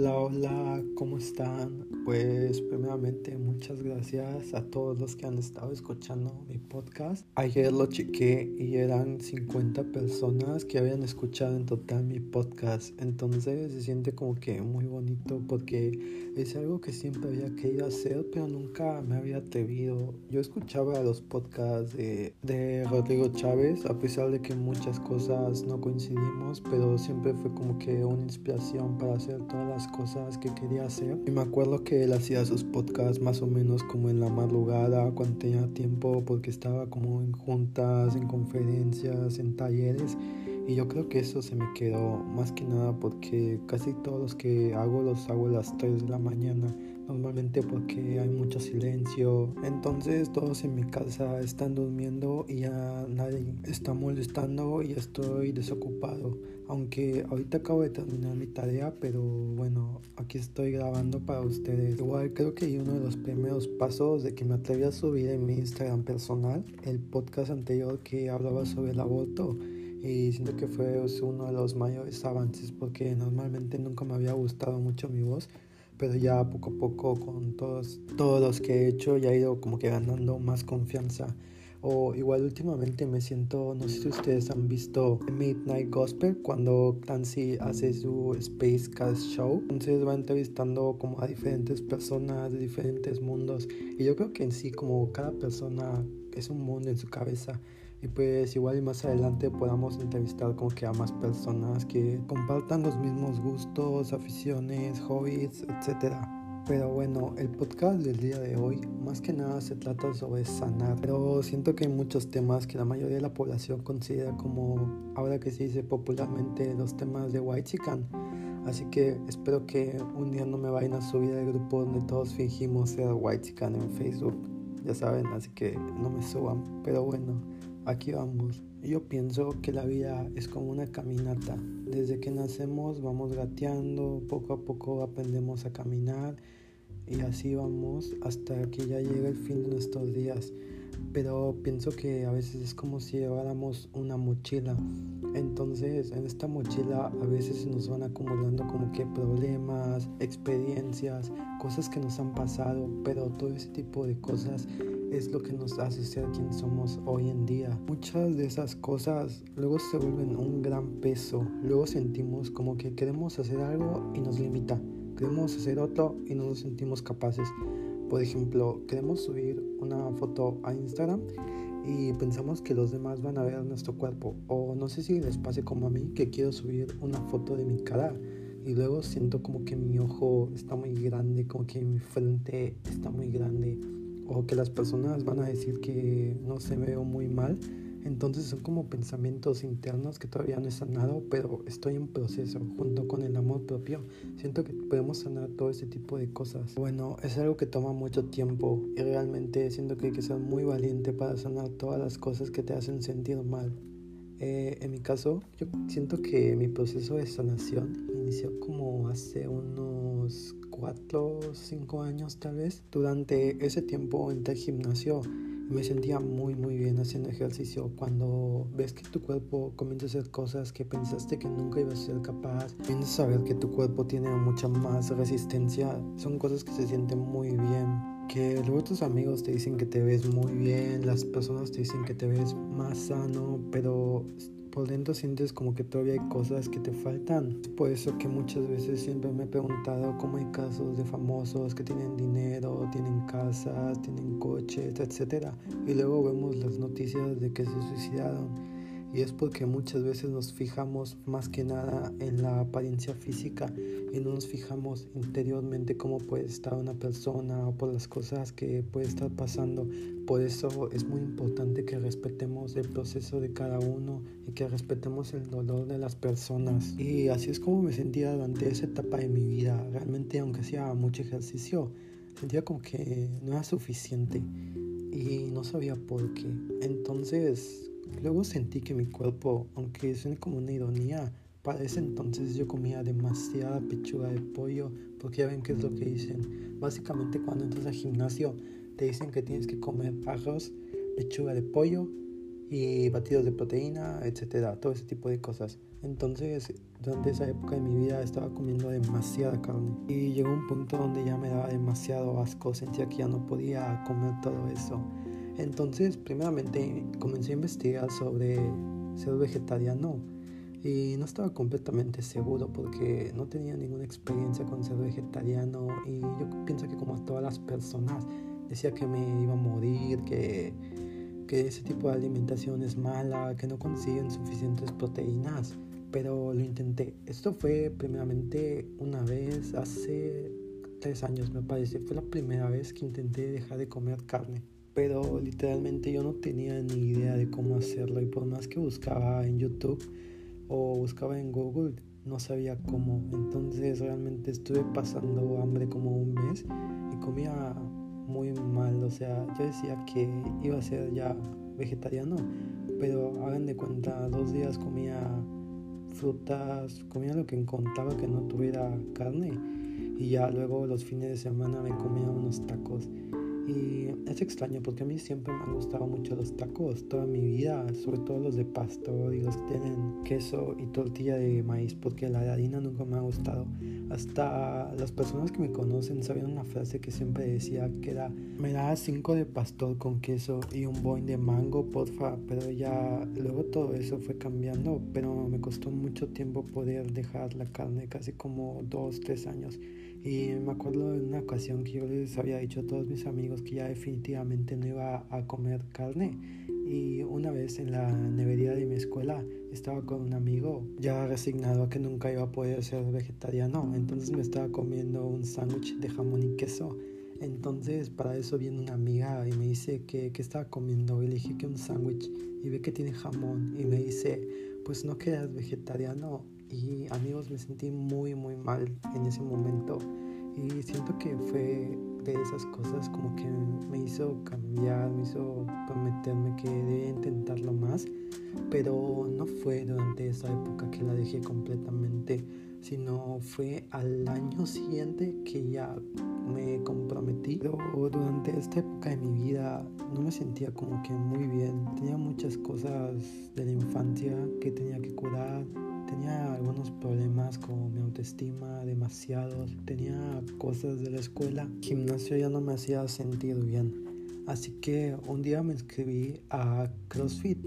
Hola, hola, ¿cómo están? Pues primeramente muchas gracias a todos los que han estado escuchando mi podcast. Ayer lo chequé y eran 50 personas que habían escuchado en total mi podcast. Entonces se siente como que muy bonito porque es algo que siempre había querido hacer pero nunca me había atrevido. Yo escuchaba los podcasts de, de Rodrigo Chávez a pesar de que muchas cosas no coincidimos, pero siempre fue como que una inspiración para hacer todas las cosas que quería hacer. Y me acuerdo que él hacía sus podcasts más o menos como en la madrugada, cuando tenía tiempo, porque estaba como en juntas, en conferencias, en talleres. Y yo creo que eso se me quedó más que nada porque casi todos los que hago los hago a las 3 de la mañana normalmente porque hay mucho silencio. Entonces todos en mi casa están durmiendo y ya nadie está molestando y estoy desocupado. Aunque ahorita acabo de terminar mi tarea, pero bueno, aquí estoy grabando para ustedes. Igual creo que uno de los primeros pasos de que me atreví a subir en mi Instagram personal el podcast anterior que hablaba sobre el aborto y siento que fue uno de los mayores avances porque normalmente nunca me había gustado mucho mi voz pero ya poco a poco con todos, todos los que he hecho ya he ido como que ganando más confianza. O igual últimamente me siento, no sé si ustedes han visto Midnight Gospel cuando Clancy hace su Space Cast Show. Entonces va entrevistando como a diferentes personas de diferentes mundos. Y yo creo que en sí como cada persona es un mundo en su cabeza y pues igual y más adelante podamos entrevistar como que a más personas que compartan los mismos gustos, aficiones, hobbies, etc. Pero bueno, el podcast del día de hoy más que nada se trata sobre sanar. Pero siento que hay muchos temas que la mayoría de la población considera como, ahora que se dice popularmente, los temas de white chican. Así que espero que un día no me vayan a subir al grupo donde todos fingimos ser white chican en Facebook. Ya saben, así que no me suban. Pero bueno aquí vamos. Yo pienso que la vida es como una caminata. Desde que nacemos vamos gateando, poco a poco aprendemos a caminar y así vamos hasta que ya llega el fin de nuestros días pero pienso que a veces es como si lleváramos una mochila. Entonces en esta mochila a veces nos van acumulando como que problemas, experiencias, cosas que nos han pasado, pero todo ese tipo de cosas es lo que nos hace ser quien somos hoy en día. Muchas de esas cosas luego se vuelven un gran peso, luego sentimos como que queremos hacer algo y nos limita, queremos hacer otro y no nos sentimos capaces. Por ejemplo, queremos subir una foto a Instagram y pensamos que los demás van a ver nuestro cuerpo. O no sé si les pase como a mí que quiero subir una foto de mi cara y luego siento como que mi ojo está muy grande, como que mi frente está muy grande. O que las personas van a decir que no se veo muy mal entonces son como pensamientos internos que todavía no he sanado, pero estoy en proceso junto con el amor propio. Siento que podemos sanar todo ese tipo de cosas. Bueno, es algo que toma mucho tiempo y realmente siento que hay que ser muy valiente para sanar todas las cosas que te hacen sentir mal. Eh, en mi caso, yo siento que mi proceso de sanación inició como hace unos 4 o 5 años tal vez. Durante ese tiempo entré al gimnasio me sentía muy muy bien haciendo ejercicio cuando ves que tu cuerpo comienza a hacer cosas que pensaste que nunca ibas a ser capaz comienzas a ver que tu cuerpo tiene mucha más resistencia son cosas que se sienten muy bien que luego tus amigos te dicen que te ves muy bien las personas te dicen que te ves más sano pero por dentro sientes como que todavía hay cosas que te faltan. Es por eso que muchas veces siempre me he preguntado cómo hay casos de famosos que tienen dinero, tienen casas, tienen coches, etc. Y luego vemos las noticias de que se suicidaron y es porque muchas veces nos fijamos más que nada en la apariencia física y no nos fijamos interiormente cómo puede estar una persona o por las cosas que puede estar pasando. Por eso es muy importante que respetemos el proceso de cada uno y que respetemos el dolor de las personas. Y así es como me sentía durante esa etapa de mi vida. Realmente aunque hacía mucho ejercicio, sentía como que no era suficiente y no sabía por qué. Entonces Luego sentí que mi cuerpo, aunque suene como una ironía, para ese entonces yo comía demasiada pechuga de pollo, porque ya ven qué es lo que dicen. Básicamente cuando entras al gimnasio te dicen que tienes que comer arroz, pechuga de pollo y batidos de proteína, etcétera, todo ese tipo de cosas. Entonces, durante esa época de mi vida estaba comiendo demasiada carne y llegó un punto donde ya me daba demasiado asco, sentía que ya no podía comer todo eso. Entonces, primeramente comencé a investigar sobre ser vegetariano y no estaba completamente seguro porque no tenía ninguna experiencia con ser vegetariano y yo pienso que como todas las personas decía que me iba a morir, que, que ese tipo de alimentación es mala, que no consiguen suficientes proteínas, pero lo intenté. Esto fue primeramente una vez hace tres años me parece, fue la primera vez que intenté dejar de comer carne pero literalmente yo no tenía ni idea de cómo hacerlo y por más que buscaba en YouTube o buscaba en Google no sabía cómo. Entonces realmente estuve pasando hambre como un mes y comía muy mal. O sea yo decía que iba a ser ya vegetariano pero hagan de cuenta dos días comía frutas comía lo que encontraba que no tuviera carne y ya luego los fines de semana me comía unos tacos y es extraño porque a mí siempre me han gustado mucho los tacos, toda mi vida, sobre todo los de pastor y los que tienen queso y tortilla de maíz, porque la de harina nunca me ha gustado. Hasta las personas que me conocen sabían una frase que siempre decía que era, me da cinco de pastor con queso y un boing de mango, porfa, pero ya luego todo eso fue cambiando, pero me costó mucho tiempo poder dejar la carne, casi como dos, tres años. Y me acuerdo de una ocasión que yo les había dicho a todos mis amigos que ya definitivamente no iba a comer carne. Y una vez en la nevería de mi escuela estaba con un amigo ya resignado a que nunca iba a poder ser vegetariano. Entonces me estaba comiendo un sándwich de jamón y queso. Entonces para eso viene una amiga y me dice que, que estaba comiendo. Y le dije que un sándwich y ve que tiene jamón. Y me dice, pues no quedas vegetariano y amigos me sentí muy muy mal en ese momento y siento que fue de esas cosas como que me hizo cambiar, me hizo prometerme que debía intentarlo más, pero no fue durante esa época que la dejé completamente, sino fue al año siguiente que ya me comprometí. Pero durante esta época de mi vida no me sentía como que muy bien, tenía muchas cosas de la infancia que tenía que curar Tenía algunos problemas con mi autoestima, demasiados. Tenía cosas de la escuela. El gimnasio ya no me hacía sentir bien. Así que un día me inscribí a CrossFit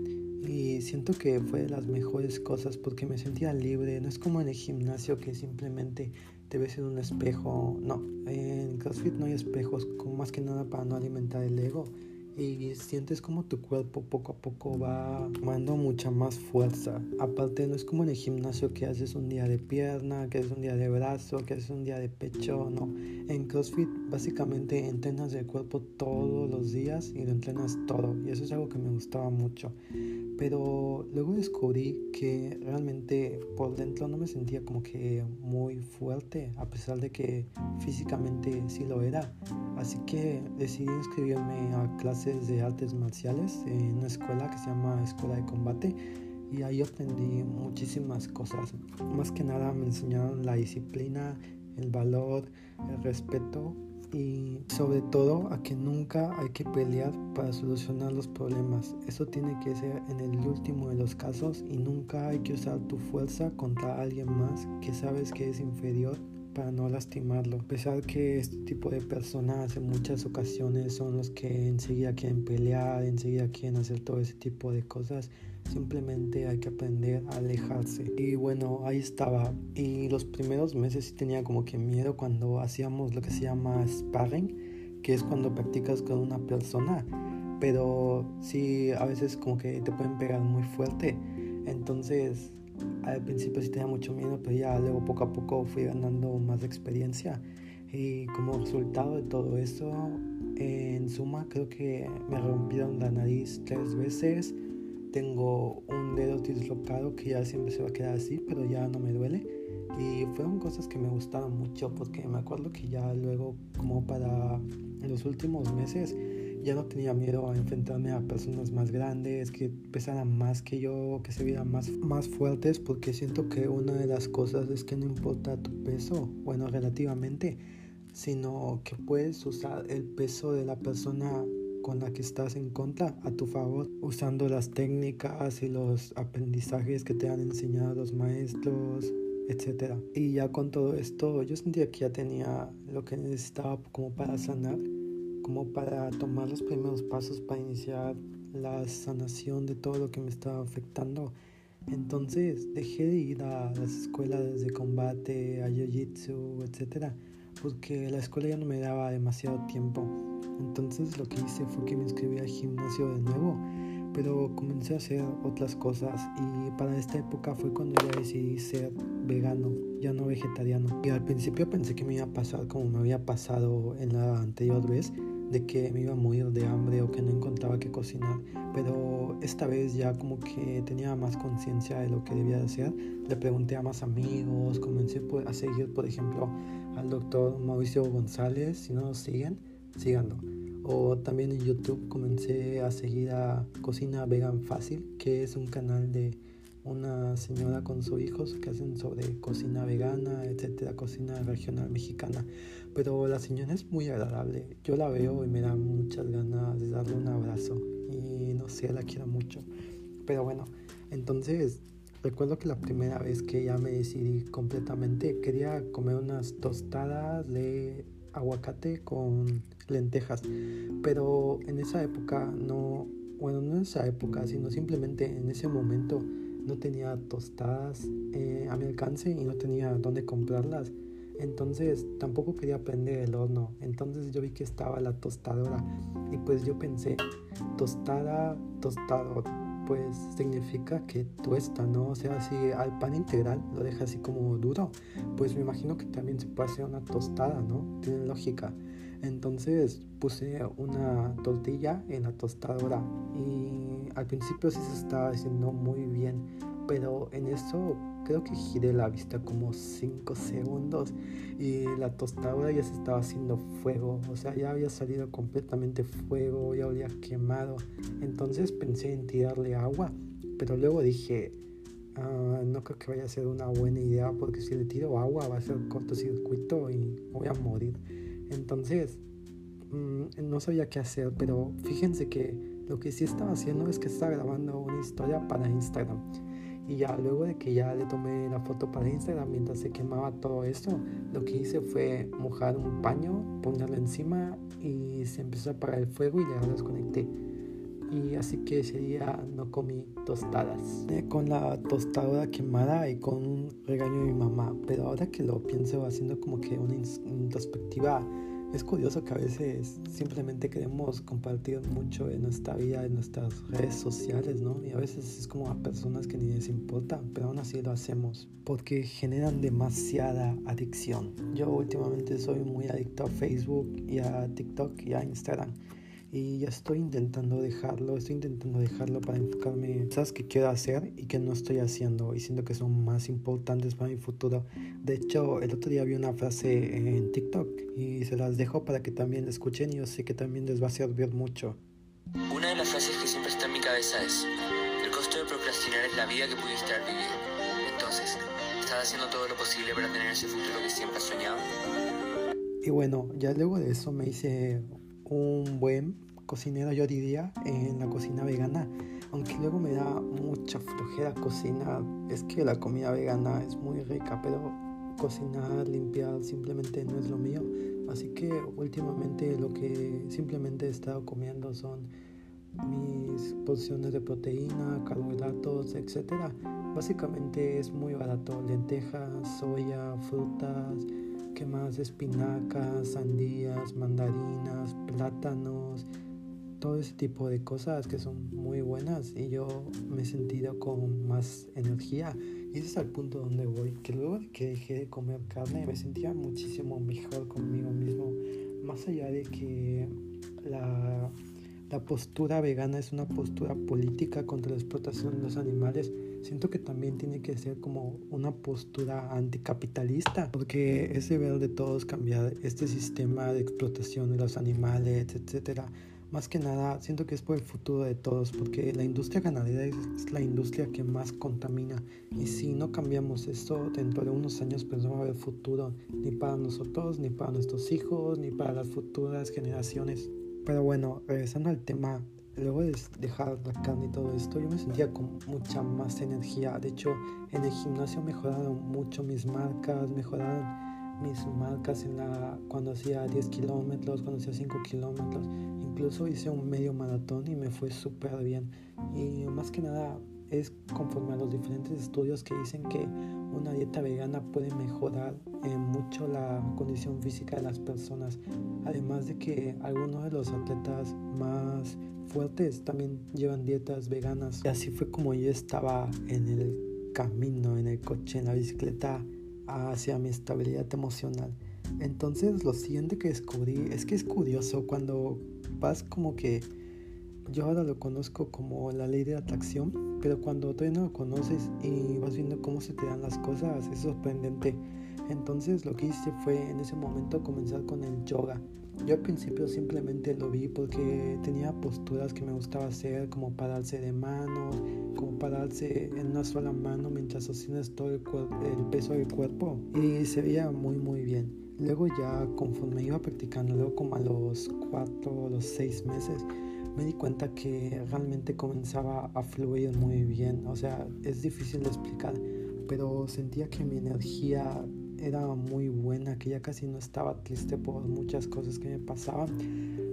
y siento que fue de las mejores cosas porque me sentía libre. No es como en el gimnasio que simplemente te ves en un espejo. No, en CrossFit no hay espejos, como más que nada para no alimentar el ego y sientes como tu cuerpo poco a poco va tomando mucha más fuerza. Aparte no es como en el gimnasio que haces un día de pierna, que haces un día de brazo, que haces un día de pecho, no. En CrossFit básicamente entrenas el cuerpo todos los días y lo entrenas todo y eso es algo que me gustaba mucho. Pero luego descubrí que realmente por dentro no me sentía como que muy fuerte, a pesar de que físicamente sí lo era. Así que decidí inscribirme a clases de artes marciales en una escuela que se llama Escuela de Combate y ahí aprendí muchísimas cosas. Más que nada me enseñaron la disciplina, el valor, el respeto y sobre todo a que nunca hay que pelear para solucionar los problemas. Eso tiene que ser en el último de los casos y nunca hay que usar tu fuerza contra alguien más que sabes que es inferior para no lastimarlo. A pesar que este tipo de personas en muchas ocasiones son los que enseguida quieren pelear, enseguida quieren hacer todo ese tipo de cosas, simplemente hay que aprender a alejarse. Y bueno, ahí estaba. Y los primeros meses sí tenía como que miedo cuando hacíamos lo que se llama sparring, que es cuando practicas con una persona. Pero sí, a veces como que te pueden pegar muy fuerte. Entonces al principio sí tenía mucho miedo, pero ya luego poco a poco fui ganando más experiencia. Y como resultado de todo eso, en suma creo que me rompieron la nariz tres veces. Tengo un dedo dislocado que ya siempre se va a quedar así, pero ya no me duele. Y fueron cosas que me gustaron mucho porque me acuerdo que ya luego, como para los últimos meses, ya no tenía miedo a enfrentarme a personas más grandes, que pesaran más que yo, que se vieran más, más fuertes, porque siento que una de las cosas es que no importa tu peso, bueno, relativamente, sino que puedes usar el peso de la persona con la que estás en contra a tu favor, usando las técnicas y los aprendizajes que te han enseñado los maestros, etc. Y ya con todo esto, yo sentía que ya tenía lo que necesitaba como para sanar, como para tomar los primeros pasos para iniciar la sanación de todo lo que me estaba afectando. Entonces dejé de ir a las escuelas de combate, a jiu-jitsu, etc. Porque la escuela ya no me daba demasiado tiempo. Entonces lo que hice fue que me inscribí al gimnasio de nuevo. Pero comencé a hacer otras cosas y para esta época fue cuando ya decidí ser vegano, ya no vegetariano. Y al principio pensé que me iba a pasar como me había pasado en la anterior vez, de que me iba a morir de hambre o que no encontraba qué cocinar, pero esta vez ya como que tenía más conciencia de lo que debía hacer. Le pregunté a más amigos, comencé a seguir, por ejemplo, al doctor Mauricio González, si no lo siguen, síganlo. O también en YouTube comencé a seguir a Cocina Vegan Fácil, que es un canal de una señora con sus hijos que hacen sobre cocina vegana, etcétera, cocina regional mexicana. Pero la señora es muy agradable. Yo la veo y me da muchas ganas de darle un abrazo. Y no sé, la quiero mucho. Pero bueno, entonces recuerdo que la primera vez que ya me decidí completamente quería comer unas tostadas de aguacate con lentejas. Pero en esa época no, bueno, no en esa época, sino simplemente en ese momento no tenía tostadas eh, a mi alcance y no tenía dónde comprarlas. Entonces tampoco quería prender el horno. Entonces yo vi que estaba la tostadora y pues yo pensé, tostada, tostado, pues significa que tuesta, ¿no? O sea, si al pan integral lo deja así como duro, pues me imagino que también se puede hacer una tostada, ¿no? Tiene lógica. Entonces puse una tortilla en la tostadora y al principio sí se estaba haciendo muy bien, pero en eso creo que giré la vista como 5 segundos y la tostadora ya se estaba haciendo fuego, o sea, ya había salido completamente fuego, ya había quemado. Entonces pensé en tirarle agua, pero luego dije, ah, no creo que vaya a ser una buena idea porque si le tiro agua va a ser cortocircuito y voy a morir. Entonces, mm, no sabía qué hacer, pero fíjense que lo que sí estaba haciendo es que estaba grabando una historia para Instagram. Y ya luego de que ya le tomé la foto para Instagram mientras se quemaba todo esto, lo que hice fue mojar un paño, ponerlo encima y se empezó a apagar el fuego y ya lo desconecté. Y así que ese día no comí tostadas. Con la tostadora quemada y con un regaño de mi mamá. Pero ahora que lo pienso haciendo como que una introspectiva es curioso que a veces simplemente queremos compartir mucho de nuestra vida en nuestras redes sociales, ¿no? Y a veces es como a personas que ni les importa, pero aún así lo hacemos porque generan demasiada adicción. Yo últimamente soy muy adicto a Facebook y a TikTok y a Instagram y ya estoy intentando dejarlo, estoy intentando dejarlo para enfocarme en cosas que quiero hacer y que no estoy haciendo y siento que son más importantes para mi futuro. De hecho, el otro día vi una frase en TikTok y se las dejo para que también la escuchen y yo sé que también les va a servir mucho. Una de las frases que siempre está en mi cabeza es, el costo de procrastinar es la vida que pudiste haber vivido. Entonces, ¿estás haciendo todo lo posible para tener ese futuro que siempre has soñado? Y bueno, ya luego de eso me hice un buen cocinero, yo diría, en la cocina vegana. Aunque luego me da mucha flojera cocinar. Es que la comida vegana es muy rica, pero cocinar, limpiar, simplemente no es lo mío. Así que últimamente lo que simplemente he estado comiendo son mis porciones de proteína, carbohidratos, etc. Básicamente es muy barato, lentejas, soya, frutas, ¿Qué más? Espinacas, sandías, mandarinas, plátanos, todo ese tipo de cosas que son muy buenas y yo me he sentido con más energía y ese es el punto donde voy que luego de que dejé de comer carne me sentía muchísimo mejor conmigo mismo más allá de que la, la postura vegana es una postura política contra la explotación de los animales siento que también tiene que ser como una postura anticapitalista, porque es deber de todos cambiar este sistema de explotación de los animales, etcétera. Más que nada, siento que es por el futuro de todos, porque la industria ganadera es la industria que más contamina. Y si no cambiamos esto, dentro de unos años, pues no va a haber futuro ni para nosotros, ni para nuestros hijos, ni para las futuras generaciones. Pero bueno, regresando al tema, luego de dejar la carne y todo esto, yo me sentía con mucha más energía. De hecho, en el gimnasio mejoraron mucho mis marcas, mejoraron mis marcas en la, cuando hacía 10 kilómetros, cuando hacía 5 kilómetros. Incluso hice un medio maratón y me fue súper bien. Y más que nada es conforme a los diferentes estudios que dicen que una dieta vegana puede mejorar eh, mucho la condición física de las personas. Además de que algunos de los atletas más fuertes también llevan dietas veganas. Y así fue como yo estaba en el camino, en el coche, en la bicicleta hacia mi estabilidad emocional. Entonces lo siguiente que descubrí es que es curioso cuando vas como que yo ahora lo conozco como la ley de atracción, pero cuando todavía no lo conoces y vas viendo cómo se te dan las cosas, es sorprendente. Entonces lo que hice fue en ese momento comenzar con el yoga. Yo al principio simplemente lo vi porque tenía posturas que me gustaba hacer, como pararse de manos, como pararse en una sola mano mientras sostienes todo el, el peso del cuerpo. Y se veía muy muy bien. Luego ya conforme iba practicando, luego como a los cuatro o los seis meses, me di cuenta que realmente comenzaba a fluir muy bien. O sea, es difícil de explicar, pero sentía que mi energía era muy buena, que ya casi no estaba triste por muchas cosas que me pasaban.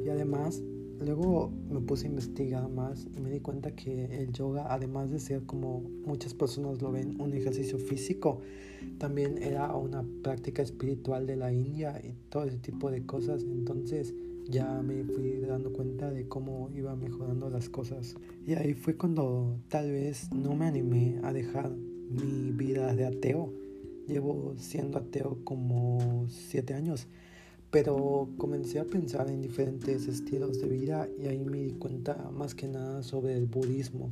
Y además, luego me puse a investigar más y me di cuenta que el yoga, además de ser como muchas personas lo ven, un ejercicio físico, también era una práctica espiritual de la India y todo ese tipo de cosas. Entonces, ya me fui dando cuenta de cómo iba mejorando las cosas. Y ahí fue cuando tal vez no me animé a dejar mi vida de ateo Llevo siendo ateo como siete años, pero comencé a pensar en diferentes estilos de vida y ahí me di cuenta más que nada sobre el budismo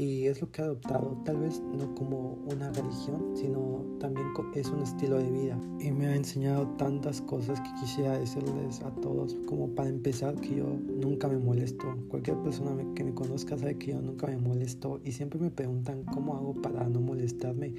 y es lo que he adoptado, tal vez no como una religión, sino también es un estilo de vida. Y me ha enseñado tantas cosas que quisiera decirles a todos, como para empezar que yo nunca me molesto. Cualquier persona que me conozca sabe que yo nunca me molesto y siempre me preguntan cómo hago para no molestarme.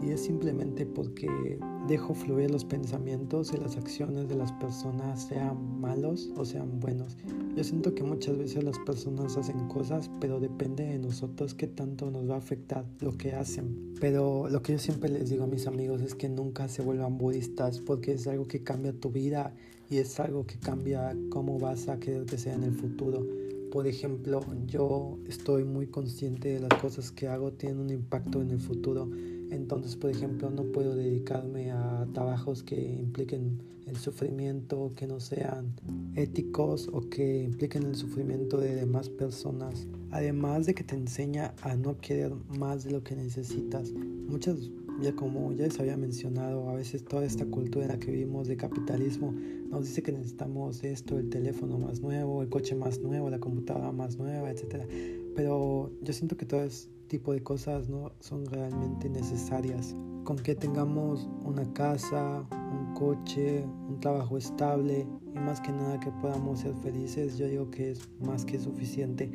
Y es simplemente porque dejo fluir los pensamientos y las acciones de las personas, sean malos o sean buenos. Yo siento que muchas veces las personas hacen cosas, pero depende de nosotros qué tanto nos va a afectar lo que hacen. Pero lo que yo siempre les digo a mis amigos es que nunca se vuelvan budistas porque es algo que cambia tu vida y es algo que cambia cómo vas a querer que sea en el futuro. Por ejemplo, yo estoy muy consciente de las cosas que hago tienen un impacto en el futuro. Entonces, por ejemplo, no puedo dedicarme a trabajos que impliquen el sufrimiento, que no sean éticos o que impliquen el sufrimiento de demás personas. Además de que te enseña a no querer más de lo que necesitas. Muchas, ya como ya les había mencionado, a veces toda esta cultura en la que vivimos de capitalismo nos dice que necesitamos esto, el teléfono más nuevo, el coche más nuevo, la computadora más nueva, etc. Pero yo siento que todo este tipo de cosas no son realmente necesarias. Con que tengamos una casa, coche, un trabajo estable y más que nada que podamos ser felices, yo digo que es más que suficiente.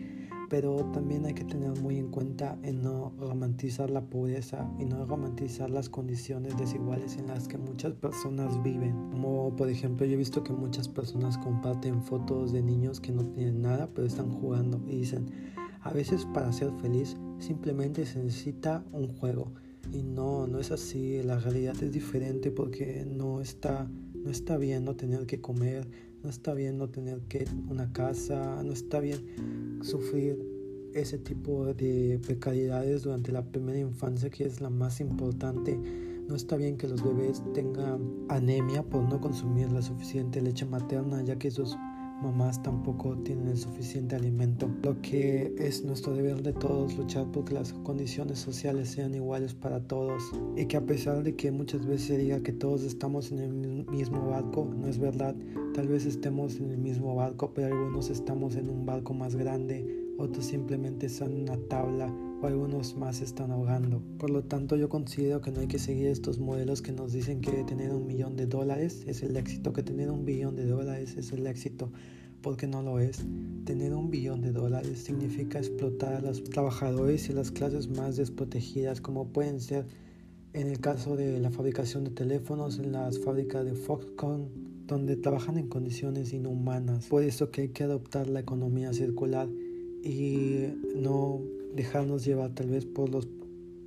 Pero también hay que tener muy en cuenta en no romantizar la pobreza y no romantizar las condiciones desiguales en las que muchas personas viven. Como por ejemplo yo he visto que muchas personas comparten fotos de niños que no tienen nada pero están jugando y dicen, a veces para ser feliz simplemente se necesita un juego y no, no es así, la realidad es diferente porque no está, no está bien no tener que comer, no está bien no tener que una casa, no está bien sufrir ese tipo de precariedades durante la primera infancia que es la más importante. No está bien que los bebés tengan anemia por no consumir la suficiente leche materna, ya que sus mamás tampoco tienen el suficiente alimento. Lo que es nuestro deber de todos luchar porque las condiciones sociales sean iguales para todos y que a pesar de que muchas veces se diga que todos estamos en el mismo barco, no es verdad. Tal vez estemos en el mismo barco, pero algunos estamos en un barco más grande, otros simplemente están en una tabla o algunos más están ahogando. Por lo tanto, yo considero que no hay que seguir estos modelos que nos dicen que tener un millón de dólares es el éxito, que tener un billón de dólares es el éxito porque no lo es. Tener un billón de dólares significa explotar a los trabajadores y las clases más desprotegidas, como pueden ser en el caso de la fabricación de teléfonos, en las fábricas de Foxconn, donde trabajan en condiciones inhumanas. Por eso que hay que adoptar la economía circular y no dejarnos llevar tal vez por los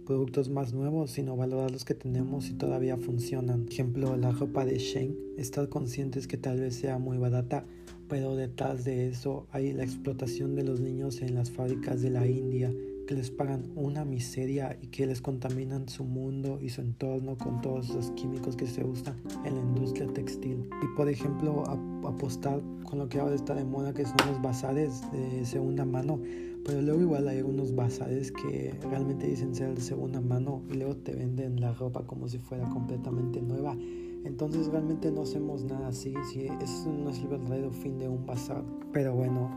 productos más nuevos, sino valorar los que tenemos y todavía funcionan. Por ejemplo, la ropa de Shane, estar conscientes que tal vez sea muy barata, pero detrás de eso hay la explotación de los niños en las fábricas de la India, que les pagan una miseria y que les contaminan su mundo y su entorno con todos los químicos que se usan en la industria textil. Y por ejemplo, apostar con lo que ahora está de moda, que son los bazares de segunda mano. Pero luego igual hay unos bazares que realmente dicen ser de segunda mano y luego te venden la ropa como si fuera completamente nueva. Entonces realmente no hacemos nada así, si eso no es el verdadero fin de un bazar. Pero bueno,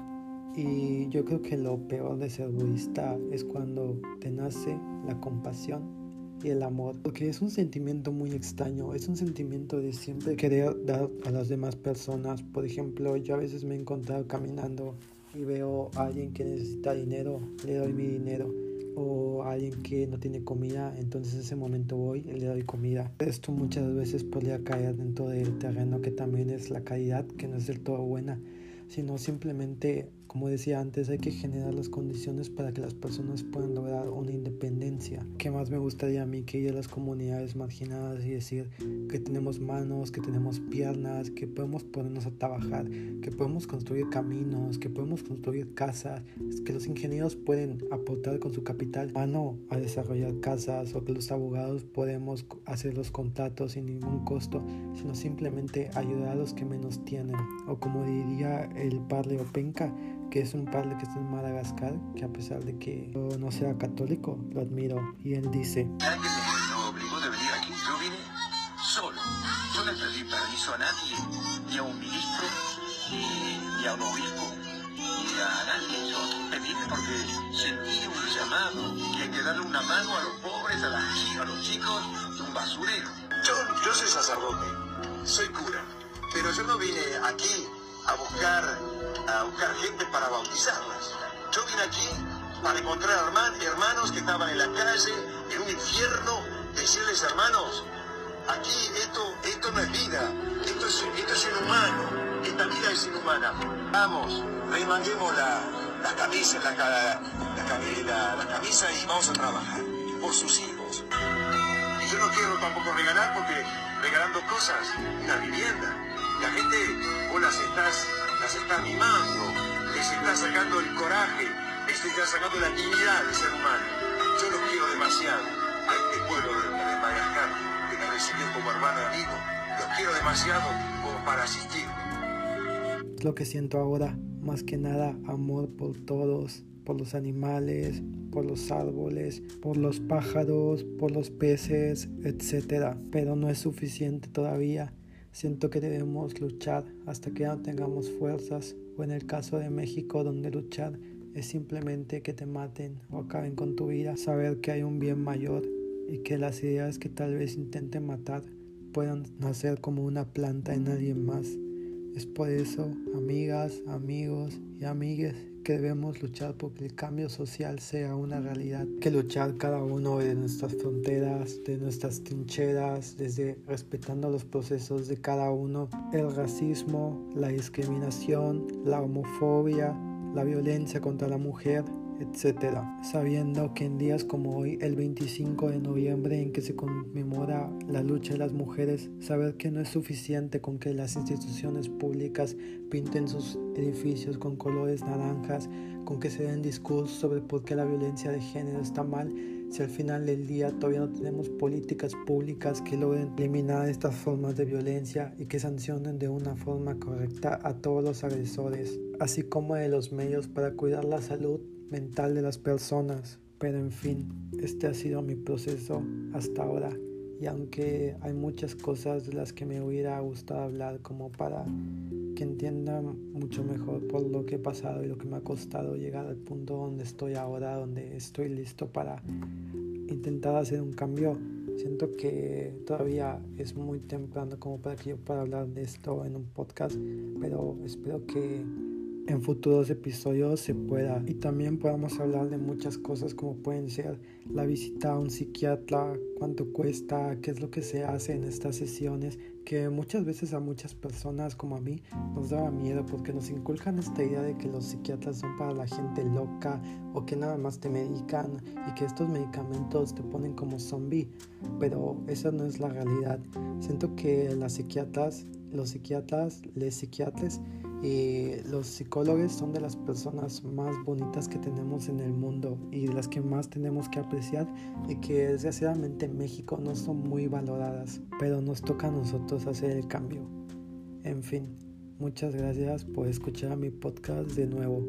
y yo creo que lo peor de ser budista es cuando te nace la compasión y el amor, porque es un sentimiento muy extraño, es un sentimiento de siempre querer dar a las demás personas. Por ejemplo, yo a veces me he encontrado caminando y veo a alguien que necesita dinero, le doy mi dinero. O a alguien que no tiene comida, entonces en ese momento voy y le doy comida. Esto muchas veces podría caer dentro del terreno que también es la calidad, que no es del todo buena, sino simplemente como decía antes, hay que generar las condiciones para que las personas puedan lograr una independencia. ¿Qué más me gustaría a mí que ir a las comunidades marginadas y decir que tenemos manos, que tenemos piernas, que podemos ponernos a trabajar, que podemos construir caminos, que podemos construir casas, que los ingenieros pueden aportar con su capital humano a desarrollar casas o que los abogados podemos hacer los contratos sin ningún costo, sino simplemente ayudar a los que menos tienen. O como diría el padre Openka, que es un padre que está en Madagascar, que a pesar de que no sea católico, lo admiro. Y él dice... Nadie me obligó de venir aquí, yo vine solo. Yo no le pedí permiso a nadie, ni a un ministro, ni, a un obispo, ni a nadie. Yo pedí porque sentí un llamado, que hay que darle una mano a los pobres, a, a los chicos, un basurero. Yo, yo soy sacerdote, soy cura, pero yo no vine aquí a buscar, a buscar gente para bautizarlas. Yo vine aquí para encontrar hermanos que estaban en la calle, en un infierno, decirles hermanos, aquí esto, esto no es vida, esto es, esto es inhumano, esta vida es inhumana. Vamos, remanguemos la, la camisa, la, la, la, camisa y vamos a trabajar por sus hijos. Y yo no quiero tampoco regalar porque regalando cosas, una vivienda. La gente, vos las estás, las estás mimando, les estás sacando el coraje, les estás sacando la dignidad de ser humano. Yo los quiero demasiado a este pueblo de, Madagascar que me recibió como hermano amigo. Los quiero demasiado como para asistir. Lo que siento ahora, más que nada, amor por todos, por los animales, por los árboles, por los pájaros, por los peces, etc. Pero no es suficiente todavía. Siento que debemos luchar hasta que ya no tengamos fuerzas, o en el caso de México donde luchar es simplemente que te maten o acaben con tu vida, saber que hay un bien mayor y que las ideas que tal vez intenten matar puedan nacer como una planta en alguien más. Es por eso, amigas, amigos y amigues, que debemos luchar porque el cambio social sea una realidad. Que luchar cada uno de nuestras fronteras, de nuestras trincheras, desde respetando los procesos de cada uno, el racismo, la discriminación, la homofobia, la violencia contra la mujer, etc. Sabiendo que en días como hoy, el 25 de noviembre, en que se conmemora la lucha de las mujeres, saber que no es suficiente con que las instituciones públicas pinten sus edificios con colores naranjas, con que se den discursos sobre por qué la violencia de género está mal, si al final del día todavía no tenemos políticas públicas que logren eliminar estas formas de violencia y que sancionen de una forma correcta a todos los agresores, así como de los medios para cuidar la salud mental de las personas. Pero en fin, este ha sido mi proceso hasta ahora. Y aunque hay muchas cosas de las que me hubiera gustado hablar como para que entiendan mucho mejor por lo que he pasado y lo que me ha costado llegar al punto donde estoy ahora, donde estoy listo para intentar hacer un cambio. Siento que todavía es muy temprano como para que yo pueda hablar de esto en un podcast, pero espero que en futuros episodios se pueda y también podamos hablar de muchas cosas como pueden ser la visita a un psiquiatra, cuánto cuesta, qué es lo que se hace en estas sesiones, que muchas veces a muchas personas como a mí nos daba miedo porque nos inculcan esta idea de que los psiquiatras son para la gente loca o que nada más te medican y que estos medicamentos te ponen como zombie, pero esa no es la realidad. Siento que las psiquiatras, los psiquiatras, les psiquiatres y los psicólogos son de las personas más bonitas que tenemos en el mundo y las que más tenemos que apreciar y que desgraciadamente en México no son muy valoradas, pero nos toca a nosotros hacer el cambio. En fin, muchas gracias por escuchar mi podcast de nuevo.